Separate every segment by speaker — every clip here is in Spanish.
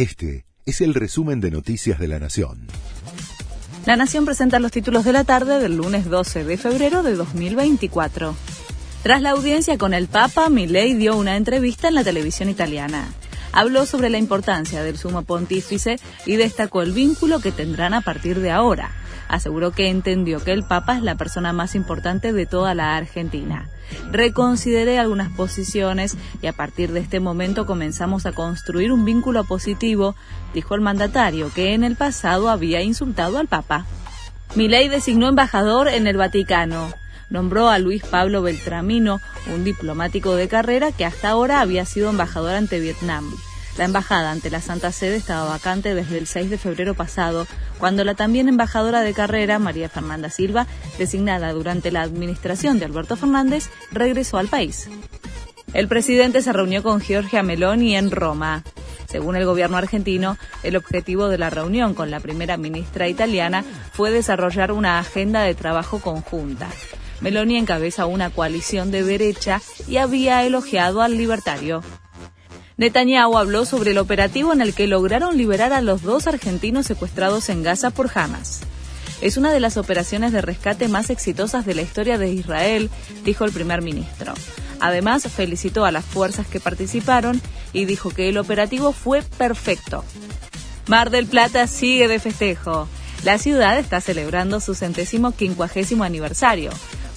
Speaker 1: Este es el resumen de Noticias de la Nación.
Speaker 2: La Nación presenta los títulos de la tarde del lunes 12 de febrero de 2024. Tras la audiencia con el Papa, Milei dio una entrevista en la televisión italiana. Habló sobre la importancia del sumo pontífice y destacó el vínculo que tendrán a partir de ahora aseguró que entendió que el Papa es la persona más importante de toda la Argentina. Reconsideré algunas posiciones y a partir de este momento comenzamos a construir un vínculo positivo, dijo el mandatario, que en el pasado había insultado al Papa. Milei designó embajador en el Vaticano. Nombró a Luis Pablo Beltramino, un diplomático de carrera que hasta ahora había sido embajador ante Vietnam. La embajada ante la Santa Sede estaba vacante desde el 6 de febrero pasado, cuando la también embajadora de carrera, María Fernanda Silva, designada durante la administración de Alberto Fernández, regresó al país. El presidente se reunió con Giorgia Meloni en Roma. Según el gobierno argentino, el objetivo de la reunión con la primera ministra italiana fue desarrollar una agenda de trabajo conjunta. Meloni encabeza una coalición de derecha y había elogiado al libertario. Netanyahu habló sobre el operativo en el que lograron liberar a los dos argentinos secuestrados en Gaza por Hamas. Es una de las operaciones de rescate más exitosas de la historia de Israel, dijo el primer ministro. Además, felicitó a las fuerzas que participaron y dijo que el operativo fue perfecto. Mar del Plata sigue de festejo. La ciudad está celebrando su centésimo quincuagésimo aniversario.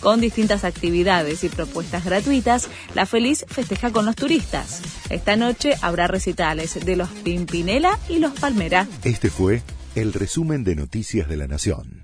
Speaker 2: Con distintas actividades y propuestas gratuitas, La Feliz festeja con los turistas. Esta noche habrá recitales de los Pimpinela y los Palmera.
Speaker 1: Este fue el resumen de Noticias de la Nación.